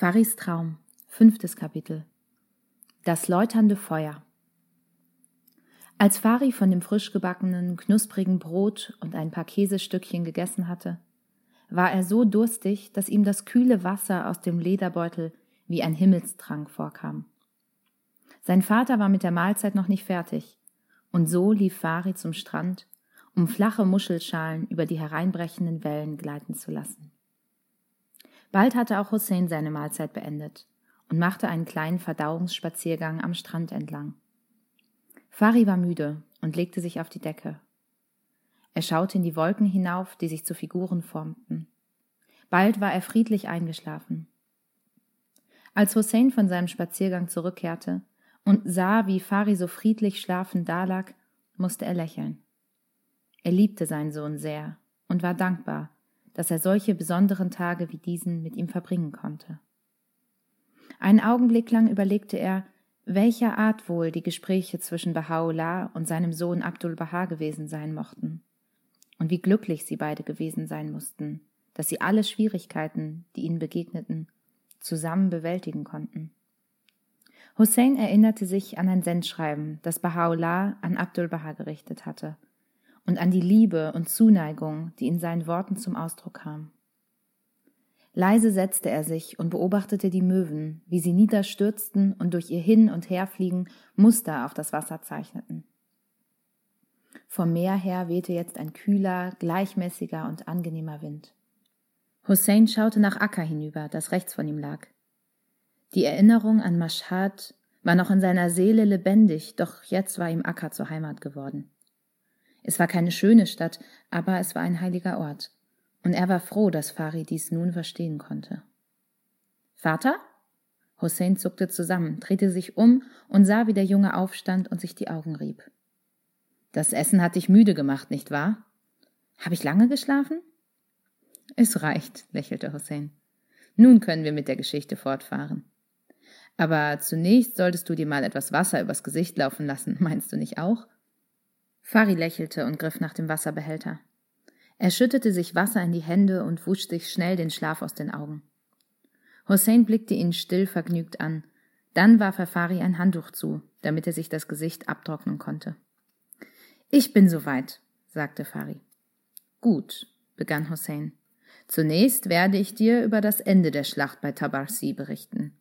Faris Traum, fünftes Kapitel. Das läuternde Feuer. Als Fari von dem frisch gebackenen, knusprigen Brot und ein paar Käsestückchen gegessen hatte, war er so durstig, dass ihm das kühle Wasser aus dem Lederbeutel wie ein Himmelstrank vorkam. Sein Vater war mit der Mahlzeit noch nicht fertig, und so lief Fari zum Strand, um flache Muschelschalen über die hereinbrechenden Wellen gleiten zu lassen. Bald hatte auch Hussein seine Mahlzeit beendet und machte einen kleinen Verdauungsspaziergang am Strand entlang. Fari war müde und legte sich auf die Decke. Er schaute in die Wolken hinauf, die sich zu Figuren formten. Bald war er friedlich eingeschlafen. Als Hussein von seinem Spaziergang zurückkehrte und sah, wie Fari so friedlich schlafend dalag, musste er lächeln. Er liebte seinen Sohn sehr und war dankbar, dass er solche besonderen Tage wie diesen mit ihm verbringen konnte. Einen Augenblick lang überlegte er, welcher Art wohl die Gespräche zwischen Baha'u'llah und seinem Sohn Abdul Baha gewesen sein mochten, und wie glücklich sie beide gewesen sein mussten, dass sie alle Schwierigkeiten, die ihnen begegneten, zusammen bewältigen konnten. Hussein erinnerte sich an ein Sendschreiben, das Baha'u'llah an Abdul Baha gerichtet hatte – und an die Liebe und Zuneigung, die in seinen Worten zum Ausdruck kam. Leise setzte er sich und beobachtete die Möwen, wie sie niederstürzten und durch ihr Hin- und Herfliegen Muster auf das Wasser zeichneten. Vom Meer her wehte jetzt ein kühler, gleichmäßiger und angenehmer Wind. Hussein schaute nach Akka hinüber, das rechts von ihm lag. Die Erinnerung an Mashhad war noch in seiner Seele lebendig, doch jetzt war ihm Akka zur Heimat geworden. Es war keine schöne Stadt, aber es war ein heiliger Ort, und er war froh, dass Fari dies nun verstehen konnte. Vater? Hussein zuckte zusammen, drehte sich um und sah, wie der Junge aufstand und sich die Augen rieb. Das Essen hat dich müde gemacht, nicht wahr? Habe ich lange geschlafen? Es reicht, lächelte Hussein. Nun können wir mit der Geschichte fortfahren. Aber zunächst solltest du dir mal etwas Wasser übers Gesicht laufen lassen, meinst du nicht auch? Fari lächelte und griff nach dem Wasserbehälter. Er schüttete sich Wasser in die Hände und wusch sich schnell den Schlaf aus den Augen. Hussein blickte ihn still vergnügt an. Dann warf er Fari ein Handtuch zu, damit er sich das Gesicht abtrocknen konnte. Ich bin soweit, sagte Fari. Gut, begann Hussein. Zunächst werde ich dir über das Ende der Schlacht bei Tabarsi berichten.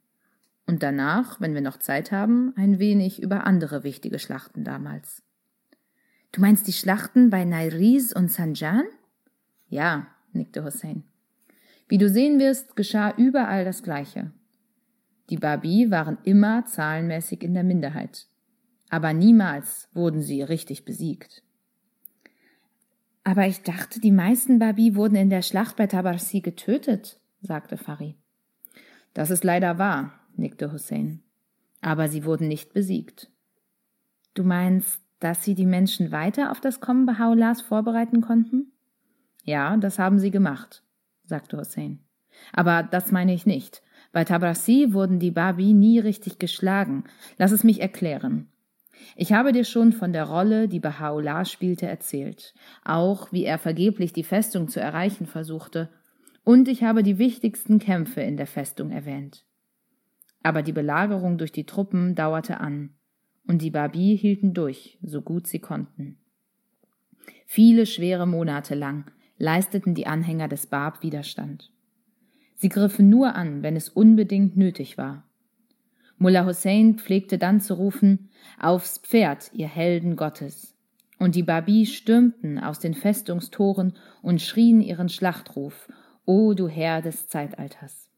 Und danach, wenn wir noch Zeit haben, ein wenig über andere wichtige Schlachten damals. Du meinst die Schlachten bei Nairiz und Sanjan? Ja, nickte Hussein. Wie du sehen wirst, geschah überall das Gleiche. Die Babi waren immer zahlenmäßig in der Minderheit. Aber niemals wurden sie richtig besiegt. Aber ich dachte, die meisten Babi wurden in der Schlacht bei Tabarsi getötet, sagte Fari. Das ist leider wahr, nickte Hussein. Aber sie wurden nicht besiegt. Du meinst, dass sie die Menschen weiter auf das Kommen Baha'u'llahs vorbereiten konnten? Ja, das haben sie gemacht, sagte Hussein. Aber das meine ich nicht. Bei Tabrasi wurden die Babi nie richtig geschlagen. Lass es mich erklären. Ich habe dir schon von der Rolle, die Baha'u'llah spielte, erzählt, auch wie er vergeblich die Festung zu erreichen versuchte, und ich habe die wichtigsten Kämpfe in der Festung erwähnt. Aber die Belagerung durch die Truppen dauerte an, und die Babi hielten durch, so gut sie konnten. Viele schwere Monate lang leisteten die Anhänger des Bab Widerstand. Sie griffen nur an, wenn es unbedingt nötig war. Mullah Hussein pflegte dann zu rufen, Aufs Pferd, ihr Helden Gottes. Und die Babi stürmten aus den Festungstoren und schrien ihren Schlachtruf, O du Herr des Zeitalters.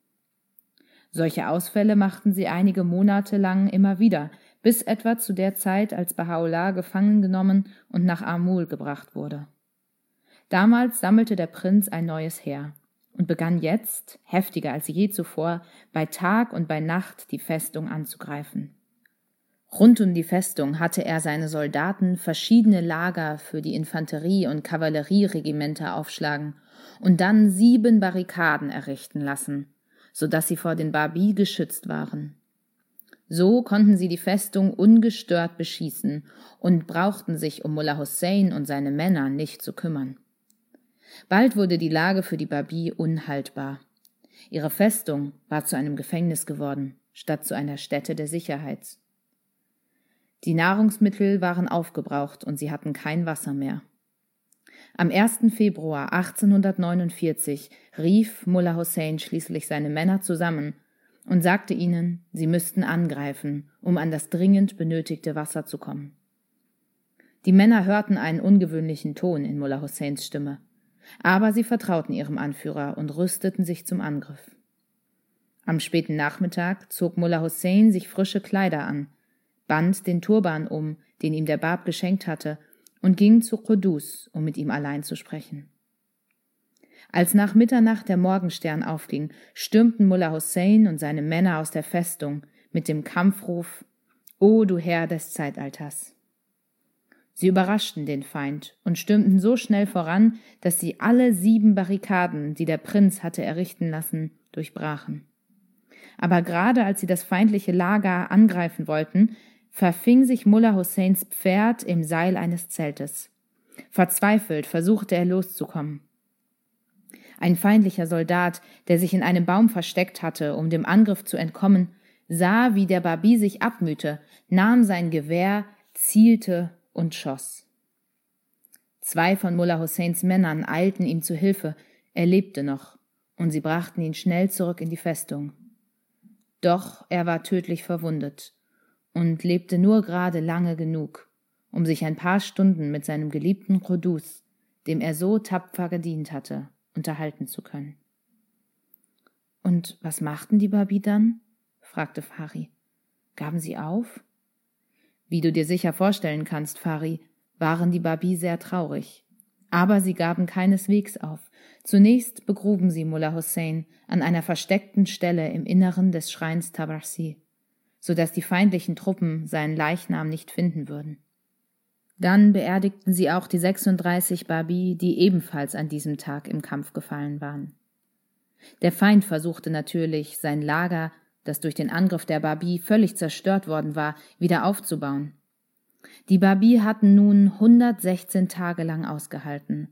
Solche Ausfälle machten sie einige Monate lang immer wieder, bis etwa zu der Zeit, als Baha'u'llah gefangen genommen und nach Amul gebracht wurde. Damals sammelte der Prinz ein neues Heer und begann jetzt, heftiger als je zuvor, bei Tag und bei Nacht die Festung anzugreifen. Rund um die Festung hatte er seine Soldaten verschiedene Lager für die Infanterie- und Kavallerieregimenter aufschlagen und dann sieben Barrikaden errichten lassen, so dass sie vor den Babi geschützt waren. So konnten sie die Festung ungestört beschießen und brauchten sich um Mullah Hussein und seine Männer nicht zu kümmern. Bald wurde die Lage für die Babi unhaltbar. Ihre Festung war zu einem Gefängnis geworden, statt zu einer Stätte der Sicherheit. Die Nahrungsmittel waren aufgebraucht und sie hatten kein Wasser mehr. Am 1. Februar 1849 rief Mullah Hussein schließlich seine Männer zusammen und sagte ihnen, sie müssten angreifen, um an das dringend benötigte Wasser zu kommen. Die Männer hörten einen ungewöhnlichen Ton in Mullah Husseins Stimme, aber sie vertrauten ihrem Anführer und rüsteten sich zum Angriff. Am späten Nachmittag zog Mullah Hussein sich frische Kleider an, band den Turban um, den ihm der Bab geschenkt hatte, und ging zu Qudus, um mit ihm allein zu sprechen. Als nach Mitternacht der Morgenstern aufging, stürmten Mullah Hussein und seine Männer aus der Festung mit dem Kampfruf O du Herr des Zeitalters. Sie überraschten den Feind und stürmten so schnell voran, dass sie alle sieben Barrikaden, die der Prinz hatte errichten lassen, durchbrachen. Aber gerade als sie das feindliche Lager angreifen wollten, verfing sich Mullah Husseins Pferd im Seil eines Zeltes. Verzweifelt versuchte er loszukommen. Ein feindlicher Soldat, der sich in einem Baum versteckt hatte, um dem Angriff zu entkommen, sah, wie der Babi sich abmühte, nahm sein Gewehr, zielte und schoss. Zwei von Mullah Husseins Männern eilten ihm zu Hilfe, er lebte noch, und sie brachten ihn schnell zurück in die Festung. Doch er war tödlich verwundet und lebte nur gerade lange genug, um sich ein paar Stunden mit seinem geliebten Qudus, dem er so tapfer gedient hatte, unterhalten zu können. Und was machten die Babi dann? fragte Fari. Gaben sie auf? Wie du dir sicher vorstellen kannst, Fari, waren die Babi sehr traurig. Aber sie gaben keineswegs auf. Zunächst begruben sie Mullah Hussein an einer versteckten Stelle im Inneren des Schreins Tabarsi so dass die feindlichen Truppen seinen Leichnam nicht finden würden. Dann beerdigten sie auch die 36 Babi, die ebenfalls an diesem Tag im Kampf gefallen waren. Der Feind versuchte natürlich, sein Lager, das durch den Angriff der Babi völlig zerstört worden war, wieder aufzubauen. Die Babi hatten nun 116 Tage lang ausgehalten.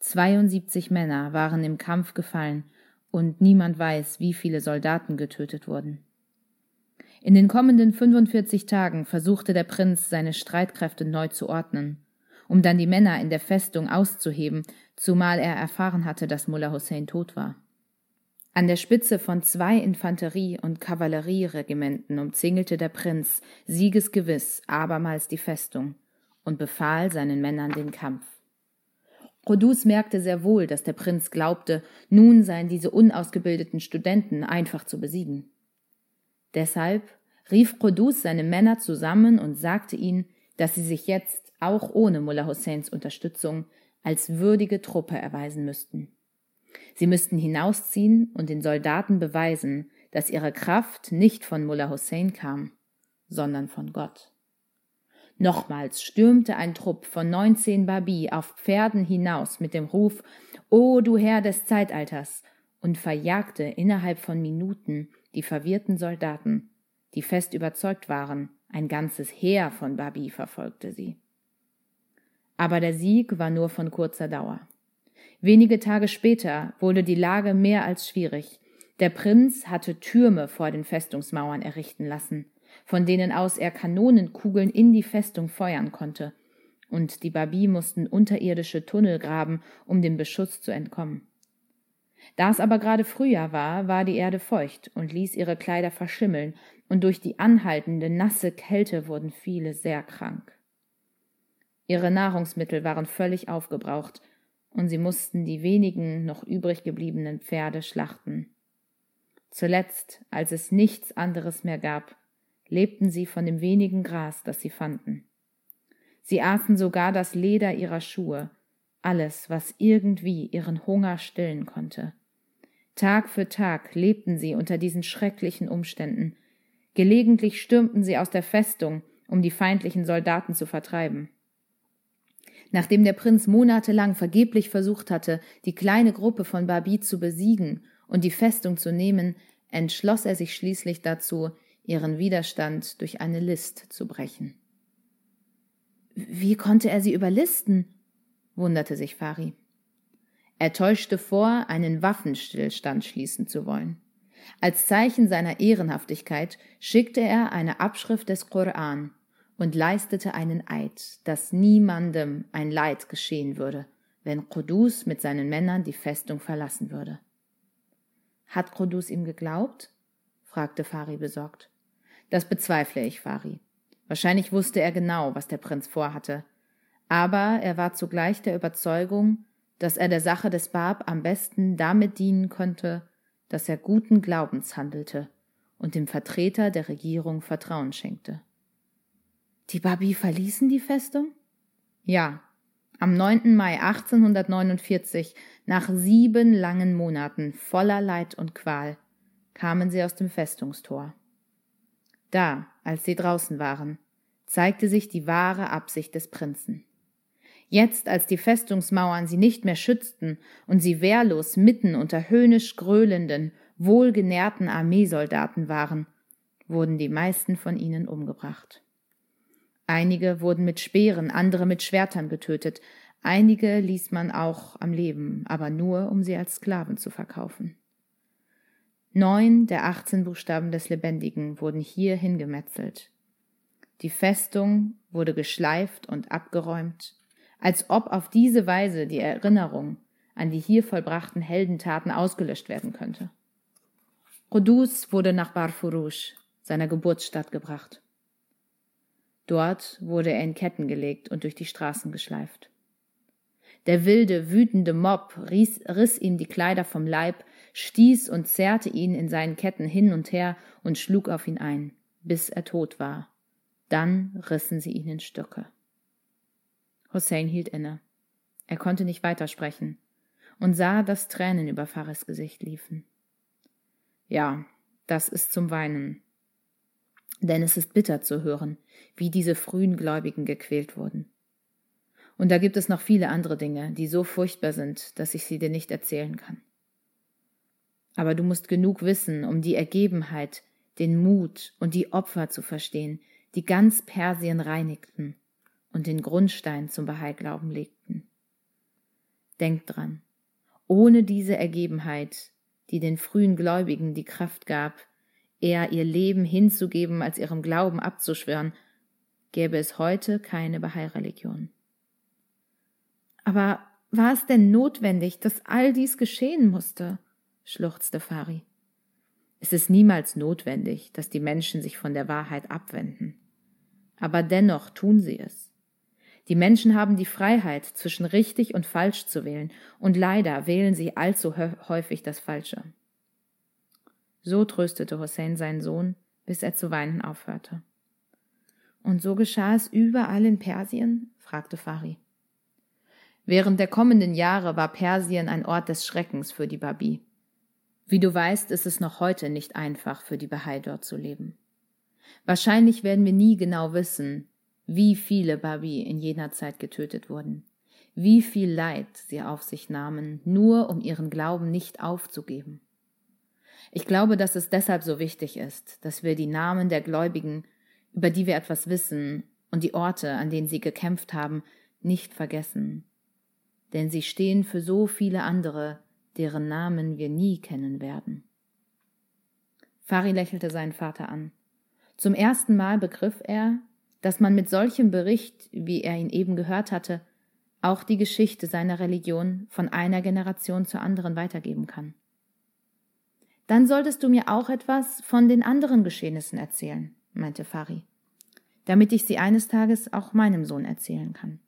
72 Männer waren im Kampf gefallen und niemand weiß, wie viele Soldaten getötet wurden. In den kommenden 45 Tagen versuchte der Prinz, seine Streitkräfte neu zu ordnen, um dann die Männer in der Festung auszuheben, zumal er erfahren hatte, dass Mullah Hussein tot war. An der Spitze von zwei Infanterie- und Kavallerieregimenten umzingelte der Prinz siegesgewiss abermals die Festung und befahl seinen Männern den Kampf. Rodus merkte sehr wohl, dass der Prinz glaubte, nun seien diese unausgebildeten Studenten einfach zu besiegen. Deshalb rief Qudus seine Männer zusammen und sagte ihnen, dass sie sich jetzt, auch ohne Mullah Husseins Unterstützung, als würdige Truppe erweisen müssten. Sie müssten hinausziehen und den Soldaten beweisen, dass ihre Kraft nicht von Mullah Hussein kam, sondern von Gott. Nochmals stürmte ein Trupp von neunzehn Babi auf Pferden hinaus mit dem Ruf O du Herr des Zeitalters und verjagte innerhalb von Minuten die verwirrten Soldaten, die fest überzeugt waren, ein ganzes Heer von Babi verfolgte sie. Aber der Sieg war nur von kurzer Dauer. Wenige Tage später wurde die Lage mehr als schwierig. Der Prinz hatte Türme vor den Festungsmauern errichten lassen, von denen aus er Kanonenkugeln in die Festung feuern konnte, und die Babi mussten unterirdische Tunnel graben, um dem Beschuss zu entkommen. Da es aber gerade Frühjahr war, war die Erde feucht und ließ ihre Kleider verschimmeln, und durch die anhaltende nasse Kälte wurden viele sehr krank. Ihre Nahrungsmittel waren völlig aufgebraucht, und sie mussten die wenigen noch übrig gebliebenen Pferde schlachten. Zuletzt, als es nichts anderes mehr gab, lebten sie von dem wenigen Gras, das sie fanden. Sie aßen sogar das Leder ihrer Schuhe, alles, was irgendwie ihren Hunger stillen konnte. Tag für Tag lebten sie unter diesen schrecklichen Umständen. Gelegentlich stürmten sie aus der Festung, um die feindlichen Soldaten zu vertreiben. Nachdem der Prinz monatelang vergeblich versucht hatte, die kleine Gruppe von Babi zu besiegen und die Festung zu nehmen, entschloss er sich schließlich dazu, ihren Widerstand durch eine List zu brechen. Wie konnte er sie überlisten? wunderte sich Fari. Er täuschte vor, einen Waffenstillstand schließen zu wollen. Als Zeichen seiner Ehrenhaftigkeit schickte er eine Abschrift des Koran und leistete einen Eid, dass niemandem ein Leid geschehen würde, wenn Qudus mit seinen Männern die Festung verlassen würde. Hat Qudus ihm geglaubt? fragte Fari besorgt. Das bezweifle ich, Fari. Wahrscheinlich wusste er genau, was der Prinz vorhatte. Aber er war zugleich der Überzeugung, dass er der Sache des Bab am besten damit dienen konnte, dass er guten Glaubens handelte und dem Vertreter der Regierung Vertrauen schenkte. Die Babi verließen die Festung? Ja, am 9. Mai 1849, nach sieben langen Monaten voller Leid und Qual, kamen sie aus dem Festungstor. Da, als sie draußen waren, zeigte sich die wahre Absicht des Prinzen. Jetzt, als die Festungsmauern sie nicht mehr schützten und sie wehrlos mitten unter höhnisch gröhlenden, wohlgenährten Armeesoldaten waren, wurden die meisten von ihnen umgebracht. Einige wurden mit Speeren, andere mit Schwertern getötet, einige ließ man auch am Leben, aber nur, um sie als Sklaven zu verkaufen. Neun der achtzehn Buchstaben des Lebendigen wurden hier hingemetzelt. Die Festung wurde geschleift und abgeräumt, als ob auf diese Weise die Erinnerung an die hier vollbrachten Heldentaten ausgelöscht werden könnte. Qudus wurde nach Barfurush, seiner Geburtsstadt, gebracht. Dort wurde er in Ketten gelegt und durch die Straßen geschleift. Der wilde, wütende Mob riss, riss ihm die Kleider vom Leib, stieß und zerrte ihn in seinen Ketten hin und her und schlug auf ihn ein, bis er tot war. Dann rissen sie ihn in Stücke. Hussein hielt inne. Er konnte nicht weitersprechen und sah, dass Tränen über Fares Gesicht liefen. Ja, das ist zum Weinen. Denn es ist bitter zu hören, wie diese frühen Gläubigen gequält wurden. Und da gibt es noch viele andere Dinge, die so furchtbar sind, dass ich sie dir nicht erzählen kann. Aber du musst genug wissen, um die Ergebenheit, den Mut und die Opfer zu verstehen, die ganz Persien reinigten und den Grundstein zum Bahai-Glauben legten. Denk dran, ohne diese Ergebenheit, die den frühen Gläubigen die Kraft gab, eher ihr Leben hinzugeben, als ihrem Glauben abzuschwören, gäbe es heute keine Bahai-Religion. Aber war es denn notwendig, dass all dies geschehen musste? schluchzte Fari. Es ist niemals notwendig, dass die Menschen sich von der Wahrheit abwenden. Aber dennoch tun sie es. Die Menschen haben die Freiheit, zwischen richtig und falsch zu wählen, und leider wählen sie allzu häufig das Falsche. So tröstete Hussein seinen Sohn, bis er zu weinen aufhörte. Und so geschah es überall in Persien? fragte Fari. Während der kommenden Jahre war Persien ein Ort des Schreckens für die Babi. Wie du weißt, ist es noch heute nicht einfach für die Bahai dort zu leben. Wahrscheinlich werden wir nie genau wissen, wie viele Babi in jener Zeit getötet wurden, wie viel Leid sie auf sich nahmen, nur um ihren Glauben nicht aufzugeben. Ich glaube, dass es deshalb so wichtig ist, dass wir die Namen der Gläubigen, über die wir etwas wissen, und die Orte, an denen sie gekämpft haben, nicht vergessen. Denn sie stehen für so viele andere, deren Namen wir nie kennen werden. Fari lächelte seinen Vater an. Zum ersten Mal begriff er, dass man mit solchem Bericht, wie er ihn eben gehört hatte, auch die Geschichte seiner Religion von einer Generation zur anderen weitergeben kann. Dann solltest du mir auch etwas von den anderen Geschehnissen erzählen, meinte Fari, damit ich sie eines Tages auch meinem Sohn erzählen kann.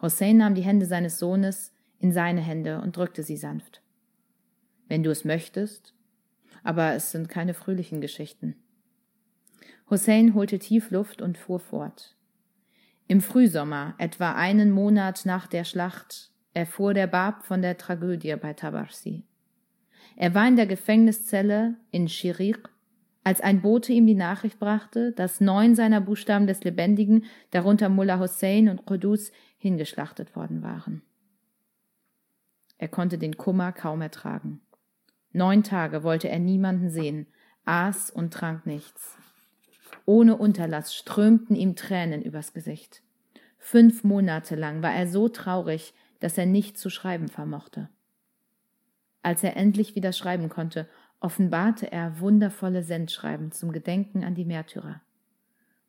Hossein nahm die Hände seines Sohnes in seine Hände und drückte sie sanft. Wenn du es möchtest, aber es sind keine fröhlichen Geschichten. Hussein holte tief Luft und fuhr fort. Im Frühsommer, etwa einen Monat nach der Schlacht, erfuhr der Bab von der Tragödie bei Tabarsi. Er war in der Gefängniszelle in Schirik, als ein Bote ihm die Nachricht brachte, dass neun seiner Buchstaben des Lebendigen, darunter Mullah Hussein und Qudus, hingeschlachtet worden waren. Er konnte den Kummer kaum ertragen. Neun Tage wollte er niemanden sehen, aß und trank nichts. Ohne Unterlass strömten ihm Tränen übers Gesicht. Fünf Monate lang war er so traurig, dass er nicht zu schreiben vermochte. Als er endlich wieder schreiben konnte, offenbarte er wundervolle Sendschreiben zum Gedenken an die Märtyrer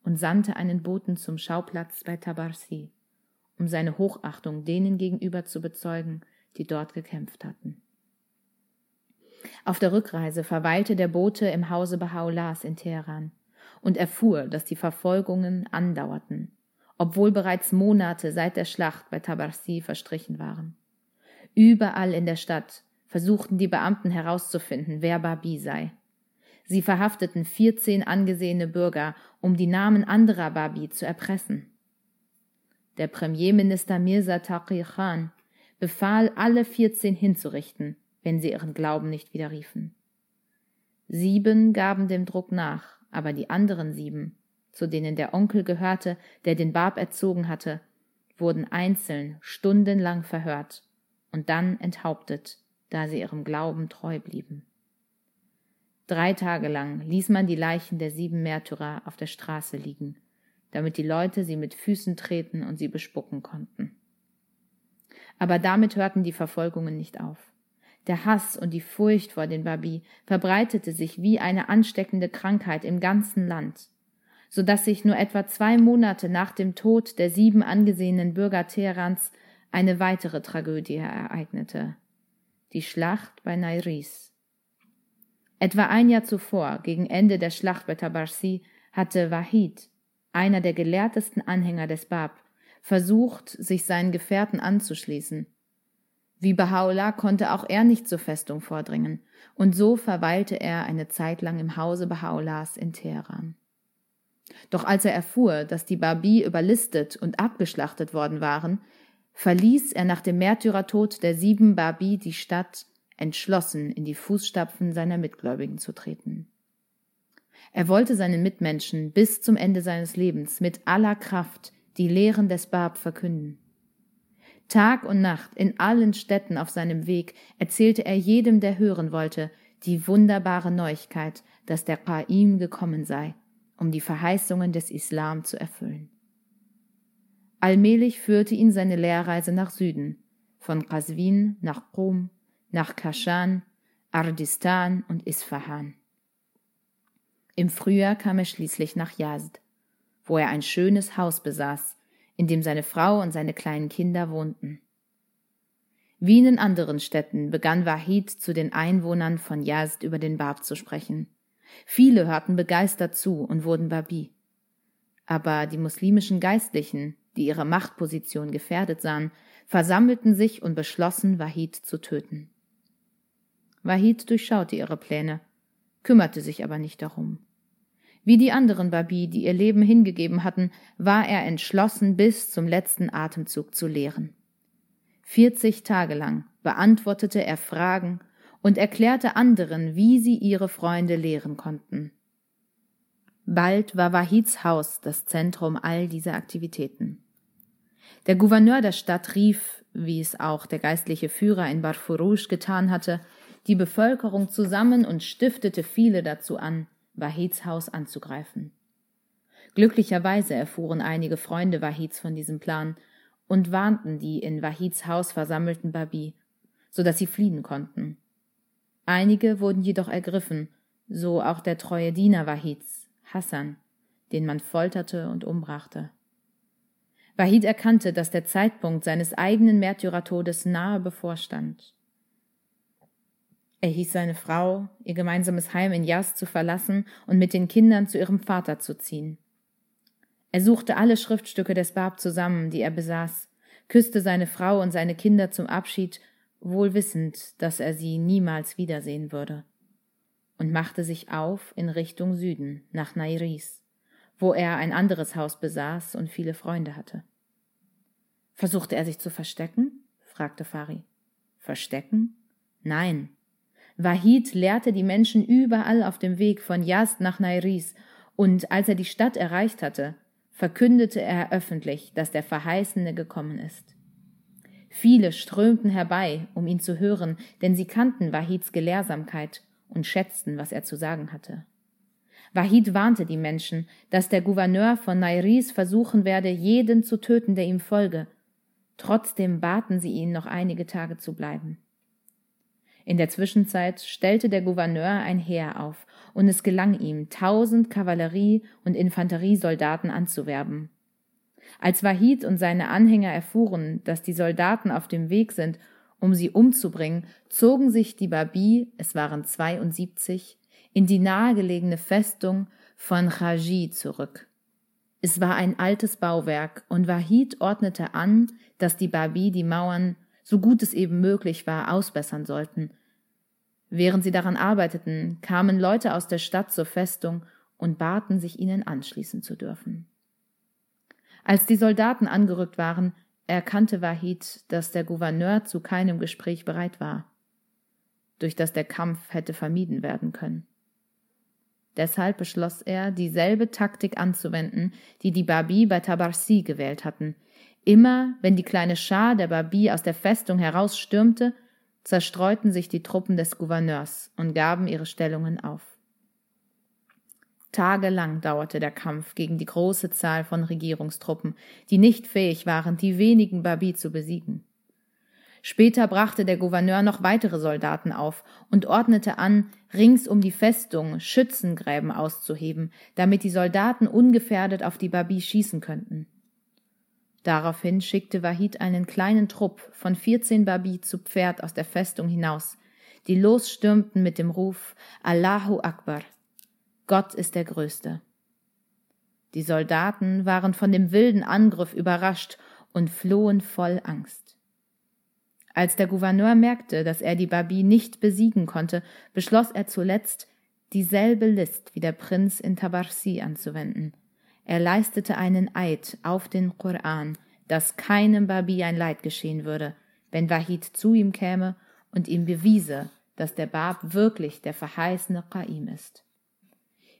und sandte einen Boten zum Schauplatz bei Tabarsi, um seine Hochachtung denen gegenüber zu bezeugen, die dort gekämpft hatten. Auf der Rückreise verweilte der Bote im Hause Baha'u'llahs in Teheran und erfuhr, dass die Verfolgungen andauerten, obwohl bereits Monate seit der Schlacht bei Tabarsi verstrichen waren. Überall in der Stadt versuchten die Beamten herauszufinden, wer Babi sei. Sie verhafteten vierzehn angesehene Bürger, um die Namen anderer Babi zu erpressen. Der Premierminister Mirza Taqi Khan befahl, alle vierzehn hinzurichten, wenn sie ihren Glauben nicht widerriefen. Sieben gaben dem Druck nach, aber die anderen sieben, zu denen der Onkel gehörte, der den Bab erzogen hatte, wurden einzeln stundenlang verhört und dann enthauptet, da sie ihrem Glauben treu blieben. Drei Tage lang ließ man die Leichen der sieben Märtyrer auf der Straße liegen, damit die Leute sie mit Füßen treten und sie bespucken konnten. Aber damit hörten die Verfolgungen nicht auf. Der Hass und die Furcht vor den Babi verbreitete sich wie eine ansteckende Krankheit im ganzen Land, so dass sich nur etwa zwei Monate nach dem Tod der sieben angesehenen Bürger Teherans eine weitere Tragödie ereignete. Die Schlacht bei Nairis. Etwa ein Jahr zuvor, gegen Ende der Schlacht bei Tabarsi, hatte Wahid, einer der gelehrtesten Anhänger des Bab, versucht, sich seinen Gefährten anzuschließen wie Baha'u'llah konnte auch er nicht zur Festung vordringen, und so verweilte er eine Zeit lang im Hause Baha'u'llahs in Teheran. Doch als er erfuhr, dass die Babi überlistet und abgeschlachtet worden waren, verließ er nach dem Märtyrertod der sieben Babi die Stadt, entschlossen in die Fußstapfen seiner Mitgläubigen zu treten. Er wollte seinen Mitmenschen bis zum Ende seines Lebens mit aller Kraft die Lehren des Bab verkünden. Tag und Nacht in allen Städten auf seinem Weg erzählte er jedem, der hören wollte, die wunderbare Neuigkeit, dass der Qaim gekommen sei, um die Verheißungen des Islam zu erfüllen. Allmählich führte ihn seine Lehrreise nach Süden, von Qaswin nach Qum, nach Kashan, Ardistan und Isfahan. Im Frühjahr kam er schließlich nach Yazd, wo er ein schönes Haus besaß, in dem seine Frau und seine kleinen Kinder wohnten. Wie in den anderen Städten begann Wahid zu den Einwohnern von Yazd über den Bab zu sprechen. Viele hörten begeistert zu und wurden Babi. Aber die muslimischen Geistlichen, die ihre Machtposition gefährdet sahen, versammelten sich und beschlossen, Wahid zu töten. Wahid durchschaute ihre Pläne, kümmerte sich aber nicht darum. Wie die anderen Babi, die ihr Leben hingegeben hatten, war er entschlossen, bis zum letzten Atemzug zu lehren. Vierzig Tage lang beantwortete er Fragen und erklärte anderen, wie sie ihre Freunde lehren konnten. Bald war Wahids Haus das Zentrum all dieser Aktivitäten. Der Gouverneur der Stadt rief, wie es auch der geistliche Führer in Barfurush getan hatte, die Bevölkerung zusammen und stiftete viele dazu an, Wahids Haus anzugreifen. Glücklicherweise erfuhren einige Freunde Wahids von diesem Plan und warnten die in Wahids Haus versammelten Babi, so dass sie fliehen konnten. Einige wurden jedoch ergriffen, so auch der treue Diener Wahids, Hassan, den man folterte und umbrachte. Wahid erkannte, dass der Zeitpunkt seines eigenen Märtyrertodes nahe bevorstand. Er hieß seine Frau, ihr gemeinsames Heim in Jas zu verlassen und mit den Kindern zu ihrem Vater zu ziehen. Er suchte alle Schriftstücke des Bab zusammen, die er besaß, küsste seine Frau und seine Kinder zum Abschied, wohl wissend, dass er sie niemals wiedersehen würde, und machte sich auf in Richtung Süden, nach Nairis, wo er ein anderes Haus besaß und viele Freunde hatte. Versuchte er sich zu verstecken? fragte Fari. Verstecken? Nein, Wahid lehrte die Menschen überall auf dem Weg von Yazd nach Nairis, und als er die Stadt erreicht hatte, verkündete er öffentlich, dass der Verheißene gekommen ist. Viele strömten herbei, um ihn zu hören, denn sie kannten Wahids Gelehrsamkeit und schätzten, was er zu sagen hatte. Wahid warnte die Menschen, dass der Gouverneur von Nairis versuchen werde, jeden zu töten, der ihm folge. Trotzdem baten sie ihn, noch einige Tage zu bleiben. In der Zwischenzeit stellte der Gouverneur ein Heer auf, und es gelang ihm, tausend Kavallerie- und Infanteriesoldaten anzuwerben. Als Wahid und seine Anhänger erfuhren, dass die Soldaten auf dem Weg sind, um sie umzubringen, zogen sich die Babi, es waren 72, in die nahegelegene Festung von Raji zurück. Es war ein altes Bauwerk und Wahid ordnete an, dass die Babi die Mauern, so gut es eben möglich war, ausbessern sollten. Während sie daran arbeiteten, kamen Leute aus der Stadt zur Festung und baten, sich ihnen anschließen zu dürfen. Als die Soldaten angerückt waren, erkannte Wahid, dass der Gouverneur zu keinem Gespräch bereit war, durch das der Kampf hätte vermieden werden können. Deshalb beschloss er, dieselbe Taktik anzuwenden, die die Babi bei Tabarsi gewählt hatten. Immer, wenn die kleine Schar der Babi aus der Festung herausstürmte, zerstreuten sich die Truppen des Gouverneurs und gaben ihre Stellungen auf. Tagelang dauerte der Kampf gegen die große Zahl von Regierungstruppen, die nicht fähig waren, die wenigen Babi zu besiegen. Später brachte der Gouverneur noch weitere Soldaten auf und ordnete an, rings um die Festung Schützengräben auszuheben, damit die Soldaten ungefährdet auf die Babi schießen könnten. Daraufhin schickte Wahid einen kleinen Trupp von vierzehn Babi zu Pferd aus der Festung hinaus, die losstürmten mit dem Ruf Allahu Akbar. Gott ist der Größte. Die Soldaten waren von dem wilden Angriff überrascht und flohen voll Angst. Als der Gouverneur merkte, dass er die Babi nicht besiegen konnte, beschloss er zuletzt, dieselbe List wie der Prinz in Tabarsi anzuwenden. Er leistete einen Eid auf den Koran, dass keinem Babi ein Leid geschehen würde, wenn Wahid zu ihm käme und ihm bewiese, dass der Bab wirklich der verheißene Qaim ist.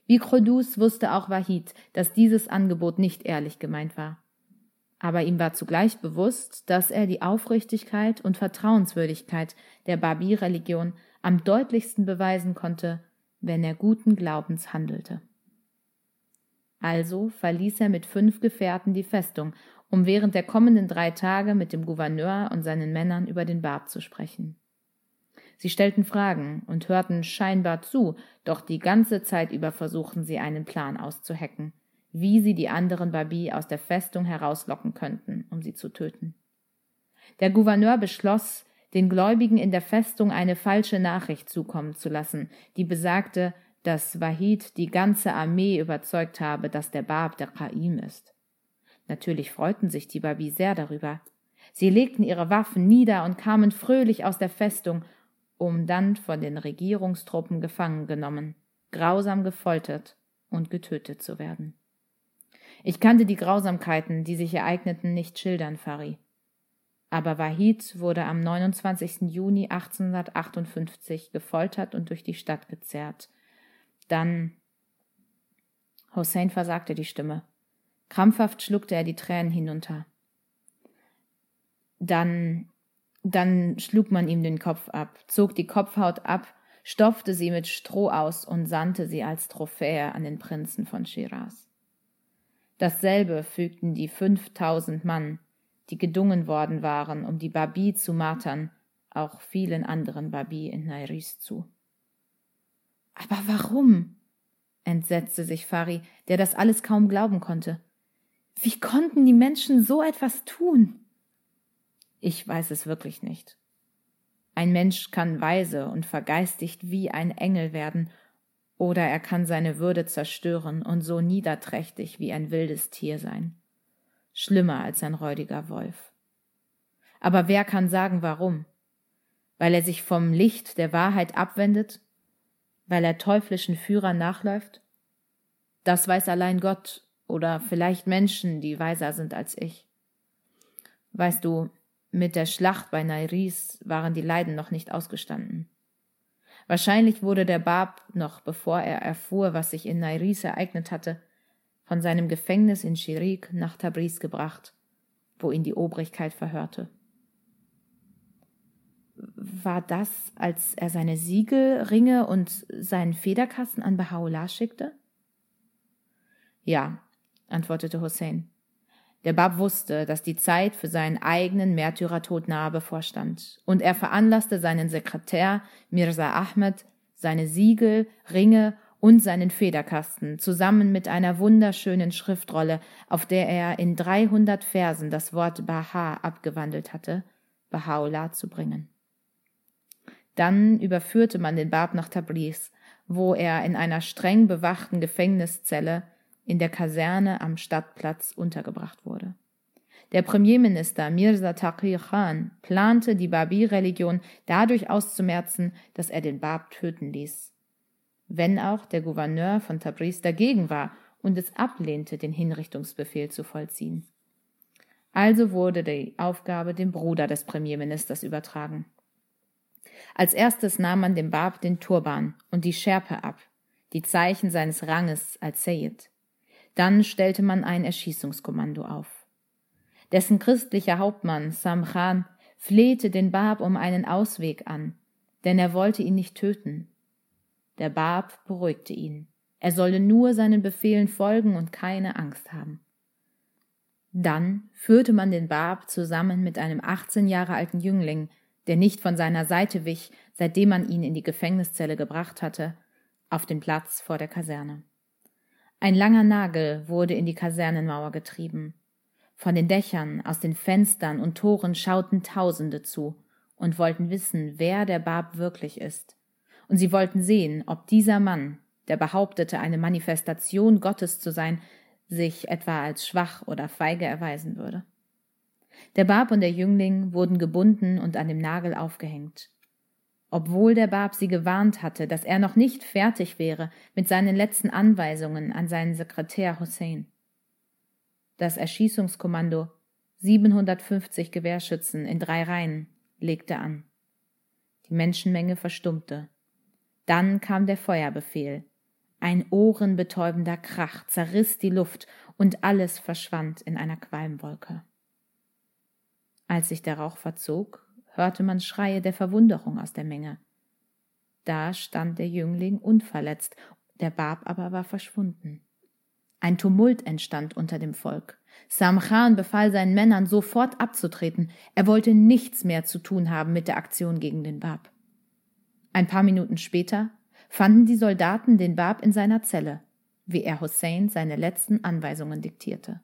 Wie Khodus wusste auch Wahid, dass dieses Angebot nicht ehrlich gemeint war aber ihm war zugleich bewusst, dass er die Aufrichtigkeit und Vertrauenswürdigkeit der Babi-Religion am deutlichsten beweisen konnte, wenn er guten Glaubens handelte. Also verließ er mit fünf Gefährten die Festung, um während der kommenden drei Tage mit dem Gouverneur und seinen Männern über den Bab zu sprechen. Sie stellten Fragen und hörten scheinbar zu, doch die ganze Zeit über versuchten sie einen Plan auszuhecken wie sie die anderen Babi aus der Festung herauslocken könnten, um sie zu töten. Der Gouverneur beschloss, den Gläubigen in der Festung eine falsche Nachricht zukommen zu lassen, die besagte, dass Wahid die ganze Armee überzeugt habe, dass der Bab der Qaim ist. Natürlich freuten sich die Babi sehr darüber. Sie legten ihre Waffen nieder und kamen fröhlich aus der Festung, um dann von den Regierungstruppen gefangen genommen, grausam gefoltert und getötet zu werden. Ich kannte die Grausamkeiten, die sich ereigneten, nicht schildern, Fari. Aber Wahid wurde am 29. Juni 1858 gefoltert und durch die Stadt gezerrt. Dann Hossein versagte die Stimme. Krampfhaft schluckte er die Tränen hinunter. Dann, dann schlug man ihm den Kopf ab, zog die Kopfhaut ab, stopfte sie mit Stroh aus und sandte sie als Trophäe an den Prinzen von Shiraz. Dasselbe fügten die fünftausend Mann, die gedungen worden waren, um die Babi zu martern, auch vielen anderen Babi in Nairis zu. Aber warum? entsetzte sich Fari, der das alles kaum glauben konnte. Wie konnten die Menschen so etwas tun? Ich weiß es wirklich nicht. Ein Mensch kann weise und vergeistigt wie ein Engel werden oder er kann seine Würde zerstören und so niederträchtig wie ein wildes Tier sein. Schlimmer als ein räudiger Wolf. Aber wer kann sagen warum? Weil er sich vom Licht der Wahrheit abwendet? Weil er teuflischen Führern nachläuft? Das weiß allein Gott oder vielleicht Menschen, die weiser sind als ich. Weißt du, mit der Schlacht bei Nairis waren die Leiden noch nicht ausgestanden. Wahrscheinlich wurde der Bab, noch bevor er erfuhr, was sich in Nairis ereignet hatte, von seinem Gefängnis in Schirik nach Tabriz gebracht, wo ihn die Obrigkeit verhörte. War das, als er seine Siegel, Ringe und seinen Federkasten an Baha'u'llah schickte? Ja, antwortete Hussein. Der Bab wusste, dass die Zeit für seinen eigenen Märtyrertod nahe bevorstand, und er veranlasste seinen Sekretär Mirza Ahmed, seine Siegel, Ringe und seinen Federkasten zusammen mit einer wunderschönen Schriftrolle, auf der er in 300 Versen das Wort Baha abgewandelt hatte, Baha'u'llah zu bringen. Dann überführte man den Bab nach Tabriz, wo er in einer streng bewachten Gefängniszelle in der Kaserne am Stadtplatz untergebracht wurde. Der Premierminister Mirza Taqi Khan plante, die Babi-Religion dadurch auszumerzen, dass er den Bab töten ließ. Wenn auch der Gouverneur von Tabriz dagegen war und es ablehnte, den Hinrichtungsbefehl zu vollziehen. Also wurde die Aufgabe dem Bruder des Premierministers übertragen. Als erstes nahm man dem Bab den Turban und die Schärpe ab, die Zeichen seines Ranges als Sayyid. Dann stellte man ein Erschießungskommando auf. Dessen christlicher Hauptmann Sam Khan flehte den Bab um einen Ausweg an, denn er wollte ihn nicht töten. Der Bab beruhigte ihn. Er solle nur seinen Befehlen folgen und keine Angst haben. Dann führte man den Bab zusammen mit einem 18 Jahre alten Jüngling, der nicht von seiner Seite wich, seitdem man ihn in die Gefängniszelle gebracht hatte, auf den Platz vor der Kaserne. Ein langer Nagel wurde in die Kasernenmauer getrieben. Von den Dächern, aus den Fenstern und Toren schauten Tausende zu und wollten wissen, wer der Bab wirklich ist. Und sie wollten sehen, ob dieser Mann, der behauptete, eine Manifestation Gottes zu sein, sich etwa als schwach oder feige erweisen würde. Der Bab und der Jüngling wurden gebunden und an dem Nagel aufgehängt obwohl der Bab sie gewarnt hatte, dass er noch nicht fertig wäre mit seinen letzten Anweisungen an seinen Sekretär Hussein. Das Erschießungskommando 750 Gewehrschützen in drei Reihen legte an. Die Menschenmenge verstummte. Dann kam der Feuerbefehl. Ein ohrenbetäubender Krach zerriss die Luft und alles verschwand in einer Qualmwolke. Als sich der Rauch verzog, hörte man Schreie der Verwunderung aus der Menge. Da stand der Jüngling unverletzt, der Bab aber war verschwunden. Ein Tumult entstand unter dem Volk. Sam Khan befahl seinen Männern sofort abzutreten. Er wollte nichts mehr zu tun haben mit der Aktion gegen den Bab. Ein paar Minuten später fanden die Soldaten den Bab in seiner Zelle, wie er Hussein seine letzten Anweisungen diktierte.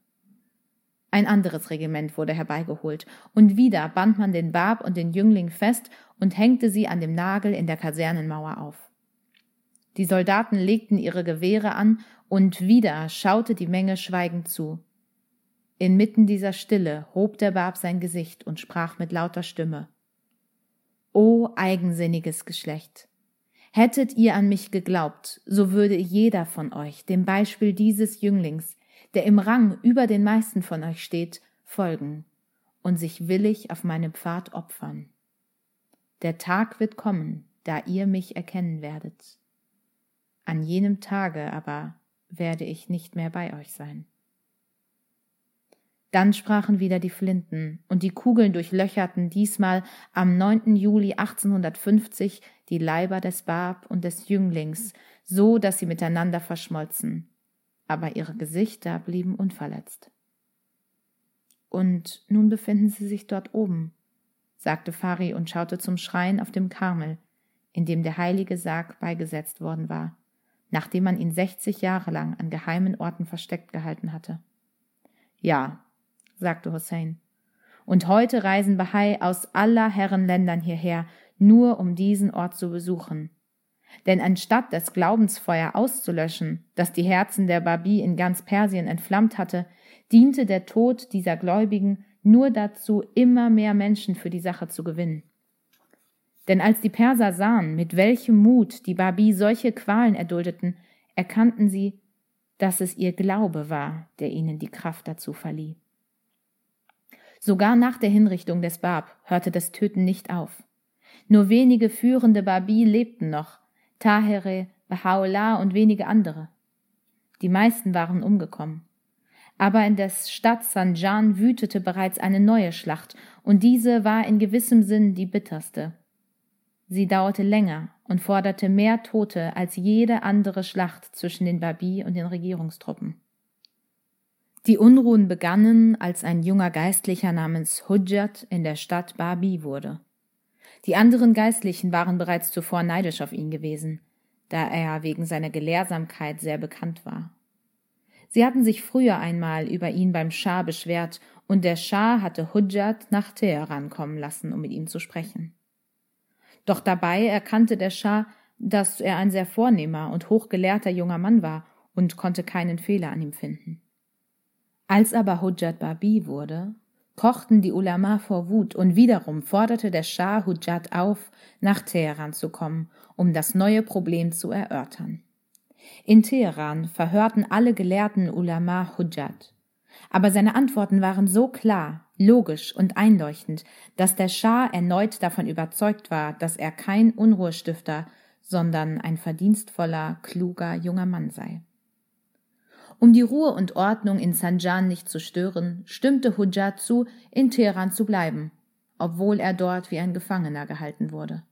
Ein anderes Regiment wurde herbeigeholt, und wieder band man den Bab und den Jüngling fest und hängte sie an dem Nagel in der Kasernenmauer auf. Die Soldaten legten ihre Gewehre an, und wieder schaute die Menge schweigend zu. Inmitten dieser Stille hob der Bab sein Gesicht und sprach mit lauter Stimme O eigensinniges Geschlecht. Hättet ihr an mich geglaubt, so würde jeder von euch dem Beispiel dieses Jünglings der im Rang über den meisten von euch steht, folgen und sich willig auf meinem Pfad opfern. Der Tag wird kommen, da ihr mich erkennen werdet. An jenem Tage aber werde ich nicht mehr bei euch sein. Dann sprachen wieder die Flinten, und die Kugeln durchlöcherten diesmal am 9. Juli 1850 die Leiber des Bab und des Jünglings, so dass sie miteinander verschmolzen aber ihre Gesichter blieben unverletzt. Und nun befinden sie sich dort oben, sagte Fari und schaute zum Schrein auf dem Karmel, in dem der heilige Sarg beigesetzt worden war, nachdem man ihn sechzig Jahre lang an geheimen Orten versteckt gehalten hatte. Ja, sagte Hussein, und heute reisen Bahai aus aller Herren Ländern hierher, nur um diesen Ort zu besuchen, denn anstatt das Glaubensfeuer auszulöschen, das die Herzen der Babi in ganz Persien entflammt hatte, diente der Tod dieser Gläubigen nur dazu, immer mehr Menschen für die Sache zu gewinnen. Denn als die Perser sahen, mit welchem Mut die Babi solche Qualen erduldeten, erkannten sie, dass es ihr Glaube war, der ihnen die Kraft dazu verlieh. Sogar nach der Hinrichtung des Bab hörte das Töten nicht auf. Nur wenige führende Babi lebten noch, Tahere, Baha'u'llah und wenige andere. Die meisten waren umgekommen. Aber in der Stadt Sanjan wütete bereits eine neue Schlacht, und diese war in gewissem Sinn die bitterste. Sie dauerte länger und forderte mehr Tote als jede andere Schlacht zwischen den Babi und den Regierungstruppen. Die Unruhen begannen, als ein junger Geistlicher namens Hujjat in der Stadt Babi wurde. Die anderen Geistlichen waren bereits zuvor neidisch auf ihn gewesen, da er wegen seiner Gelehrsamkeit sehr bekannt war. Sie hatten sich früher einmal über ihn beim Schah beschwert, und der Schah hatte Hujjat nach Teheran kommen lassen, um mit ihm zu sprechen. Doch dabei erkannte der Schah, dass er ein sehr vornehmer und hochgelehrter junger Mann war und konnte keinen Fehler an ihm finden. Als aber Hujjat Babi wurde, kochten die Ulama vor Wut und wiederum forderte der Schah Hujjat auf, nach Teheran zu kommen, um das neue Problem zu erörtern. In Teheran verhörten alle gelehrten Ulama Hujjat. Aber seine Antworten waren so klar, logisch und einleuchtend, dass der Schah erneut davon überzeugt war, dass er kein Unruhestifter, sondern ein verdienstvoller, kluger junger Mann sei. Um die Ruhe und Ordnung in Sanjan nicht zu stören, stimmte Hujjat zu, in Teheran zu bleiben, obwohl er dort wie ein Gefangener gehalten wurde.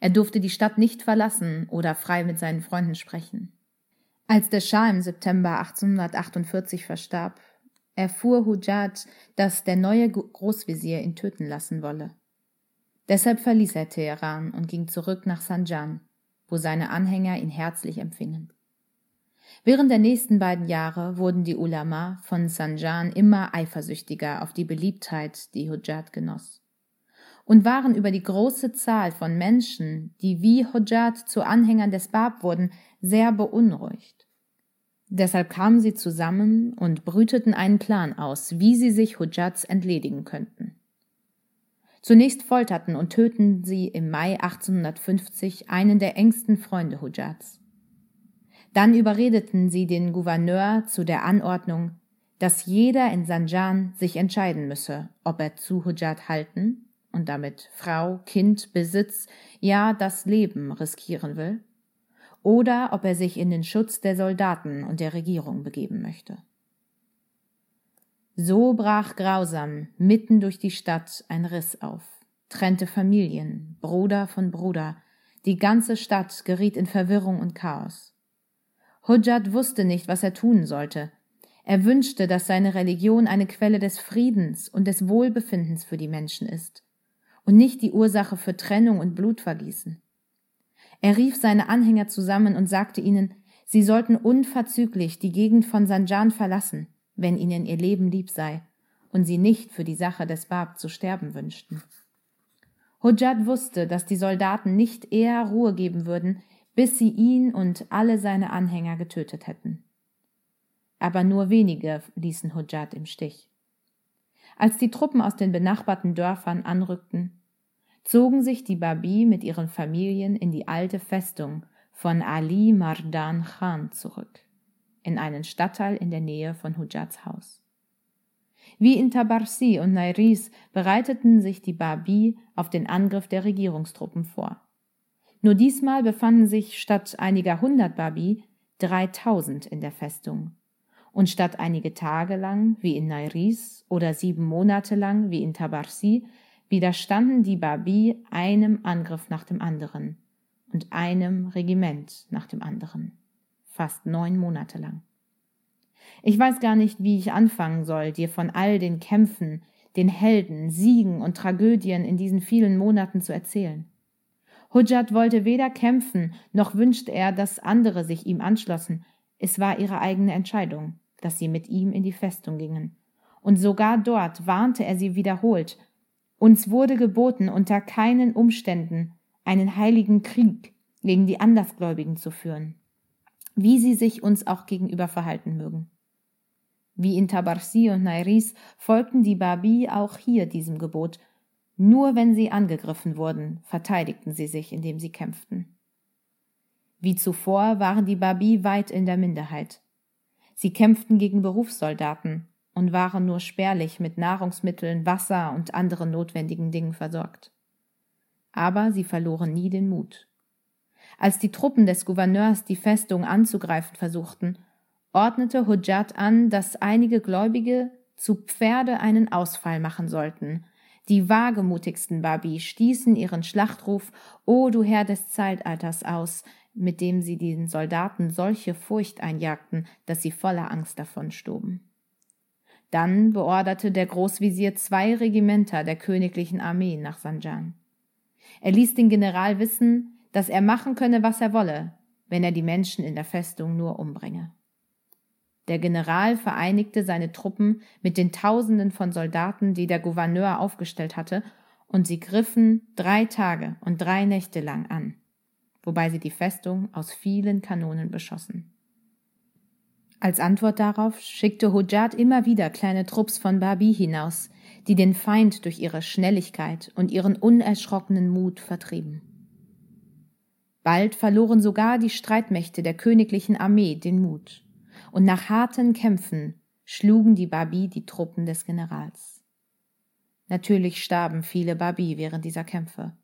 Er durfte die Stadt nicht verlassen oder frei mit seinen Freunden sprechen. Als der Schah im September 1848 verstarb, erfuhr Hujjat, dass der neue Großvezier ihn töten lassen wolle. Deshalb verließ er Teheran und ging zurück nach Sanjan, wo seine Anhänger ihn herzlich empfingen. Während der nächsten beiden Jahre wurden die Ulama von Sanjan immer eifersüchtiger auf die Beliebtheit, die Hujjat genoss, und waren über die große Zahl von Menschen, die wie Hujjat zu Anhängern des Bab wurden, sehr beunruhigt. Deshalb kamen sie zusammen und brüteten einen Plan aus, wie sie sich Hujjats entledigen könnten. Zunächst folterten und töten sie im Mai 1850 einen der engsten Freunde Hujjats. Dann überredeten sie den Gouverneur zu der Anordnung, dass jeder in Sanjan sich entscheiden müsse, ob er zu Hujjat halten und damit Frau, Kind, Besitz, ja das Leben riskieren will, oder ob er sich in den Schutz der Soldaten und der Regierung begeben möchte. So brach grausam mitten durch die Stadt ein Riss auf, trennte Familien, Bruder von Bruder, die ganze Stadt geriet in Verwirrung und Chaos. Hujjat wusste nicht, was er tun sollte. Er wünschte, dass seine Religion eine Quelle des Friedens und des Wohlbefindens für die Menschen ist und nicht die Ursache für Trennung und Blutvergießen. Er rief seine Anhänger zusammen und sagte ihnen, sie sollten unverzüglich die Gegend von Sanjan verlassen, wenn ihnen ihr Leben lieb sei und sie nicht für die Sache des Bab zu sterben wünschten. Hujjat wusste, dass die Soldaten nicht eher Ruhe geben würden, bis sie ihn und alle seine Anhänger getötet hätten. Aber nur wenige ließen Hujjat im Stich. Als die Truppen aus den benachbarten Dörfern anrückten, zogen sich die Babi mit ihren Familien in die alte Festung von Ali Mardan Khan zurück, in einen Stadtteil in der Nähe von Hujjats Haus. Wie in Tabarsi und Nairis bereiteten sich die Babi auf den Angriff der Regierungstruppen vor. Nur diesmal befanden sich statt einiger hundert Babi dreitausend in der Festung. Und statt einige Tage lang, wie in Nairis, oder sieben Monate lang, wie in Tabarsi, widerstanden die Babi einem Angriff nach dem anderen und einem Regiment nach dem anderen. Fast neun Monate lang. Ich weiß gar nicht, wie ich anfangen soll, dir von all den Kämpfen, den Helden, Siegen und Tragödien in diesen vielen Monaten zu erzählen. Hujjat wollte weder kämpfen, noch wünschte er, dass andere sich ihm anschlossen. Es war ihre eigene Entscheidung, dass sie mit ihm in die Festung gingen. Und sogar dort warnte er sie wiederholt. Uns wurde geboten, unter keinen Umständen einen heiligen Krieg gegen die Andersgläubigen zu führen, wie sie sich uns auch gegenüber verhalten mögen. Wie in Tabarsi und Nairis folgten die Babi auch hier diesem Gebot nur wenn sie angegriffen wurden, verteidigten sie sich, indem sie kämpften. Wie zuvor waren die Babi weit in der Minderheit. Sie kämpften gegen Berufssoldaten und waren nur spärlich mit Nahrungsmitteln, Wasser und anderen notwendigen Dingen versorgt. Aber sie verloren nie den Mut. Als die Truppen des Gouverneurs die Festung anzugreifen versuchten, ordnete Hujjat an, dass einige Gläubige zu Pferde einen Ausfall machen sollten, die wagemutigsten Babi stießen ihren Schlachtruf O du Herr des Zeitalters aus, mit dem sie den Soldaten solche Furcht einjagten, dass sie voller Angst davonstoben. Dann beorderte der Großvisier zwei Regimenter der königlichen Armee nach Sanjan. Er ließ den General wissen, dass er machen könne, was er wolle, wenn er die Menschen in der Festung nur umbringe. Der General vereinigte seine Truppen mit den Tausenden von Soldaten, die der Gouverneur aufgestellt hatte, und sie griffen drei Tage und drei Nächte lang an, wobei sie die Festung aus vielen Kanonen beschossen. Als Antwort darauf schickte Hujat immer wieder kleine Trupps von Babi hinaus, die den Feind durch ihre Schnelligkeit und ihren unerschrockenen Mut vertrieben. Bald verloren sogar die Streitmächte der königlichen Armee den Mut, und nach harten Kämpfen schlugen die Babi die Truppen des Generals. Natürlich starben viele Babi während dieser Kämpfe,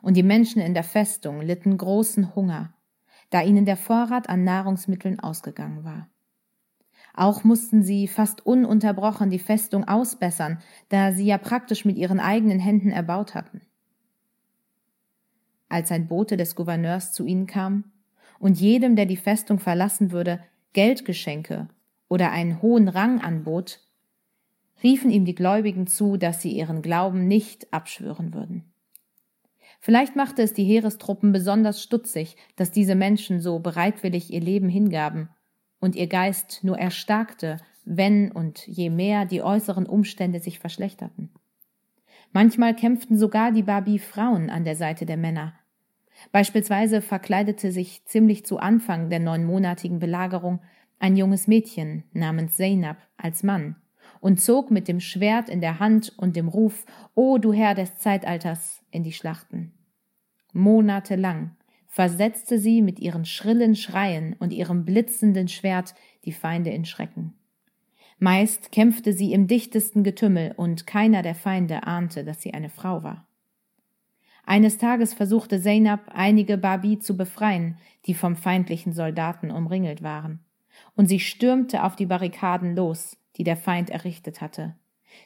und die Menschen in der Festung litten großen Hunger, da ihnen der Vorrat an Nahrungsmitteln ausgegangen war. Auch mussten sie fast ununterbrochen die Festung ausbessern, da sie ja praktisch mit ihren eigenen Händen erbaut hatten. Als ein Bote des Gouverneurs zu ihnen kam und jedem, der die Festung verlassen würde, Geldgeschenke oder einen hohen Rang anbot, riefen ihm die Gläubigen zu, dass sie ihren Glauben nicht abschwören würden. Vielleicht machte es die Heerestruppen besonders stutzig, dass diese Menschen so bereitwillig ihr Leben hingaben und ihr Geist nur erstarkte, wenn und je mehr die äußeren Umstände sich verschlechterten. Manchmal kämpften sogar die Babi Frauen an der Seite der Männer. Beispielsweise verkleidete sich ziemlich zu Anfang der neunmonatigen Belagerung ein junges Mädchen namens Zeynab als Mann und zog mit dem Schwert in der Hand und dem Ruf O du Herr des Zeitalters in die Schlachten. Monatelang versetzte sie mit ihren schrillen Schreien und ihrem blitzenden Schwert die Feinde in Schrecken. Meist kämpfte sie im dichtesten Getümmel, und keiner der Feinde ahnte, dass sie eine Frau war. Eines Tages versuchte Zeynab, einige Babi zu befreien, die vom feindlichen Soldaten umringelt waren, und sie stürmte auf die Barrikaden los, die der Feind errichtet hatte.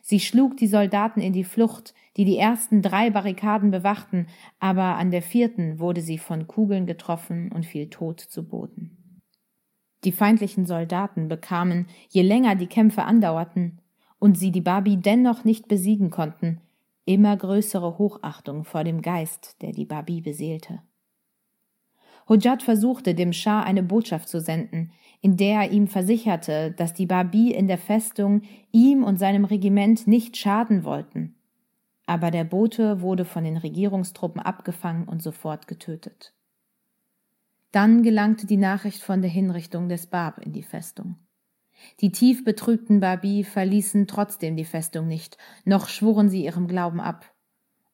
Sie schlug die Soldaten in die Flucht, die die ersten drei Barrikaden bewachten, aber an der vierten wurde sie von Kugeln getroffen und fiel tot zu Boden. Die feindlichen Soldaten bekamen, je länger die Kämpfe andauerten und sie die Babi dennoch nicht besiegen konnten, immer größere Hochachtung vor dem Geist, der die Babi beseelte. Hojat versuchte, dem Schah eine Botschaft zu senden, in der er ihm versicherte, dass die Babi in der Festung ihm und seinem Regiment nicht schaden wollten. Aber der Bote wurde von den Regierungstruppen abgefangen und sofort getötet. Dann gelangte die Nachricht von der Hinrichtung des Bab in die Festung. Die tief betrübten Babi verließen trotzdem die Festung nicht, noch schworen sie ihrem Glauben ab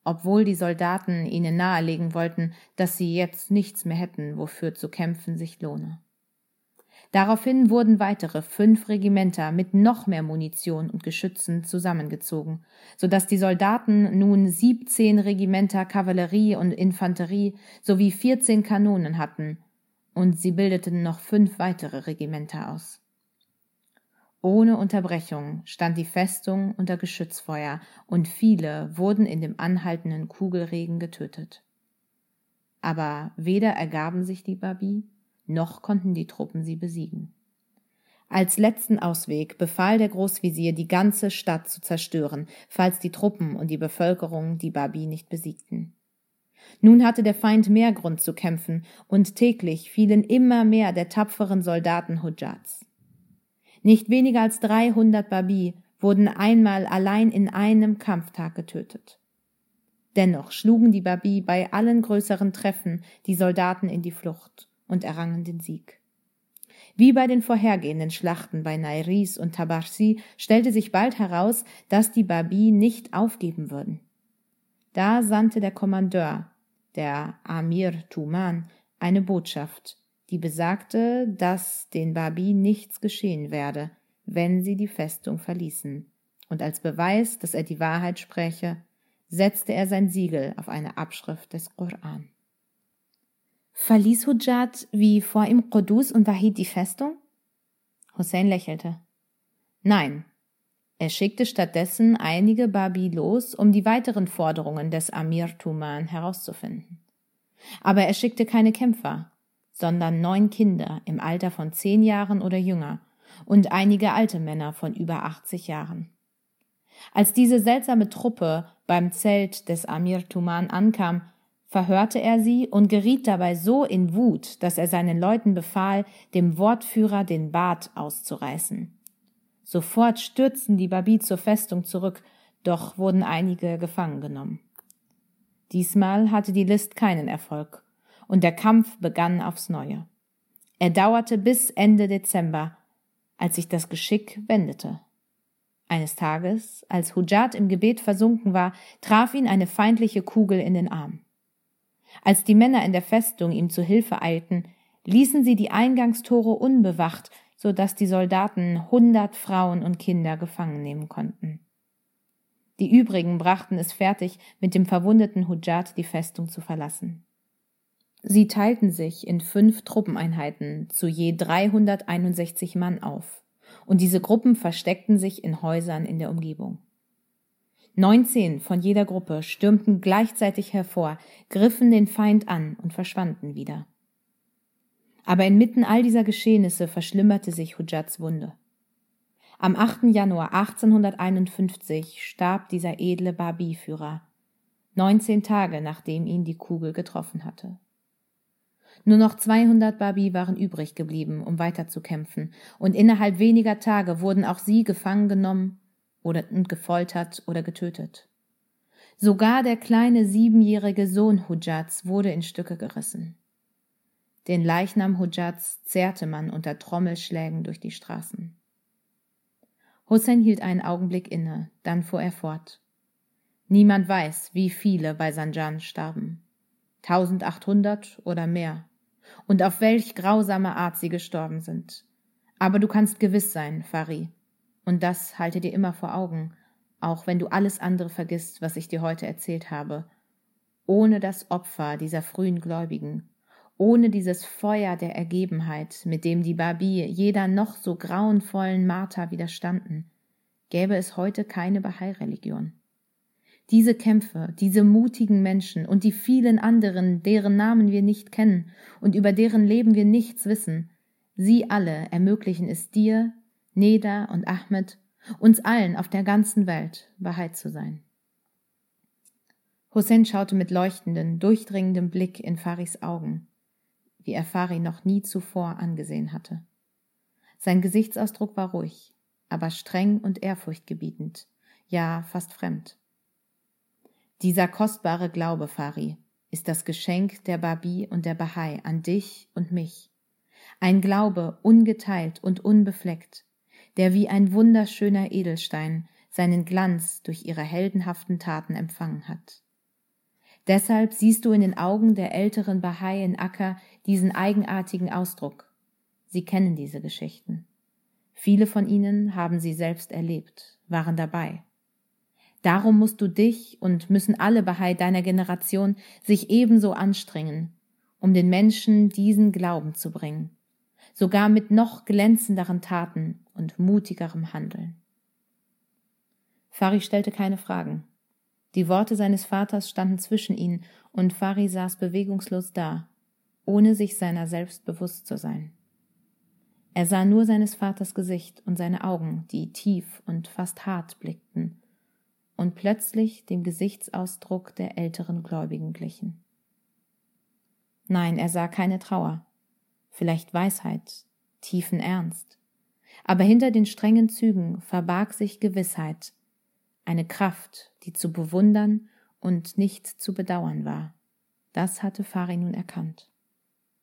obwohl die Soldaten ihnen nahelegen wollten, dass sie jetzt nichts mehr hätten, wofür zu kämpfen sich lohne. Daraufhin wurden weitere fünf Regimenter mit noch mehr Munition und Geschützen zusammengezogen, so dass die Soldaten nun siebzehn Regimenter Kavallerie und Infanterie sowie vierzehn Kanonen hatten, und sie bildeten noch fünf weitere Regimenter aus. Ohne Unterbrechung stand die Festung unter Geschützfeuer, und viele wurden in dem anhaltenden Kugelregen getötet. Aber weder ergaben sich die Babi, noch konnten die Truppen sie besiegen. Als letzten Ausweg befahl der Großvisier, die ganze Stadt zu zerstören, falls die Truppen und die Bevölkerung die Babi nicht besiegten. Nun hatte der Feind mehr Grund zu kämpfen, und täglich fielen immer mehr der tapferen Soldaten Hujats. Nicht weniger als 300 Babi wurden einmal allein in einem Kampftag getötet. Dennoch schlugen die Babi bei allen größeren Treffen die Soldaten in die Flucht und errangen den Sieg. Wie bei den vorhergehenden Schlachten bei Nairis und Tabarsi stellte sich bald heraus, dass die Babi nicht aufgeben würden. Da sandte der Kommandeur, der Amir Tuman, eine Botschaft, die besagte, dass den Babi nichts geschehen werde, wenn sie die Festung verließen. Und als Beweis, dass er die Wahrheit spräche, setzte er sein Siegel auf eine Abschrift des Koran. Verließ Hujat wie vor ihm Qudus und Wahid die Festung? Hussein lächelte. Nein. Er schickte stattdessen einige Babi los, um die weiteren Forderungen des Amir Tuman herauszufinden. Aber er schickte keine Kämpfer, sondern neun Kinder im Alter von zehn Jahren oder jünger, und einige alte Männer von über 80 Jahren. Als diese seltsame Truppe beim Zelt des Amir Tuman ankam, verhörte er sie und geriet dabei so in Wut, dass er seinen Leuten befahl, dem Wortführer den Bart auszureißen. Sofort stürzten die Babi zur Festung zurück, doch wurden einige gefangen genommen. Diesmal hatte die List keinen Erfolg, und der Kampf begann aufs Neue. Er dauerte bis Ende Dezember, als sich das Geschick wendete. Eines Tages, als Hujat im Gebet versunken war, traf ihn eine feindliche Kugel in den Arm. Als die Männer in der Festung ihm zu Hilfe eilten, ließen sie die Eingangstore unbewacht, so dass die Soldaten hundert Frauen und Kinder gefangen nehmen konnten. Die übrigen brachten es fertig, mit dem verwundeten Hujat die Festung zu verlassen. Sie teilten sich in fünf Truppeneinheiten zu je 361 Mann auf, und diese Gruppen versteckten sich in Häusern in der Umgebung. Neunzehn von jeder Gruppe stürmten gleichzeitig hervor, griffen den Feind an und verschwanden wieder. Aber inmitten all dieser Geschehnisse verschlimmerte sich Hujats Wunde. Am 8. Januar 1851 starb dieser edle Babi-Führer, 19 Tage nachdem ihn die Kugel getroffen hatte. Nur noch 200 Babi waren übrig geblieben, um weiterzukämpfen, und innerhalb weniger Tage wurden auch sie gefangen genommen oder gefoltert oder getötet. Sogar der kleine siebenjährige Sohn Hujats wurde in Stücke gerissen. Den Leichnam Hujats zerrte man unter Trommelschlägen durch die Straßen. Hussein hielt einen Augenblick inne, dann fuhr er fort. Niemand weiß, wie viele bei Sanjan starben. 1800 oder mehr. Und auf welch grausame Art sie gestorben sind. Aber du kannst gewiss sein, Fari, und das halte dir immer vor Augen, auch wenn du alles andere vergisst, was ich dir heute erzählt habe. Ohne das Opfer dieser frühen Gläubigen, ohne dieses Feuer der Ergebenheit, mit dem die Babi jeder noch so grauenvollen Marter widerstanden, gäbe es heute keine Bahai-Religion. Diese Kämpfe, diese mutigen Menschen und die vielen anderen, deren Namen wir nicht kennen und über deren Leben wir nichts wissen, sie alle ermöglichen es dir, Neda und Ahmed, uns allen auf der ganzen Welt Wahrheit zu sein. Hussein schaute mit leuchtendem, durchdringendem Blick in Faris Augen, wie er Fari noch nie zuvor angesehen hatte. Sein Gesichtsausdruck war ruhig, aber streng und ehrfurchtgebietend, ja fast fremd. Dieser kostbare Glaube, Fari, ist das Geschenk der Babi und der Bahai an dich und mich. Ein Glaube ungeteilt und unbefleckt, der wie ein wunderschöner Edelstein seinen Glanz durch ihre heldenhaften Taten empfangen hat. Deshalb siehst du in den Augen der älteren Bahai in Akka diesen eigenartigen Ausdruck. Sie kennen diese Geschichten. Viele von ihnen haben sie selbst erlebt, waren dabei. Darum musst du dich und müssen alle Bahai deiner Generation sich ebenso anstrengen, um den Menschen diesen Glauben zu bringen, sogar mit noch glänzenderen Taten und mutigerem Handeln. Fari stellte keine Fragen. Die Worte seines Vaters standen zwischen ihnen, und Fari saß bewegungslos da, ohne sich seiner selbst bewusst zu sein. Er sah nur seines Vaters Gesicht und seine Augen, die tief und fast hart blickten, und plötzlich dem Gesichtsausdruck der älteren Gläubigen glichen. Nein, er sah keine Trauer, vielleicht Weisheit, tiefen Ernst. Aber hinter den strengen Zügen verbarg sich Gewissheit, eine Kraft, die zu bewundern und nicht zu bedauern war. Das hatte Fari nun erkannt.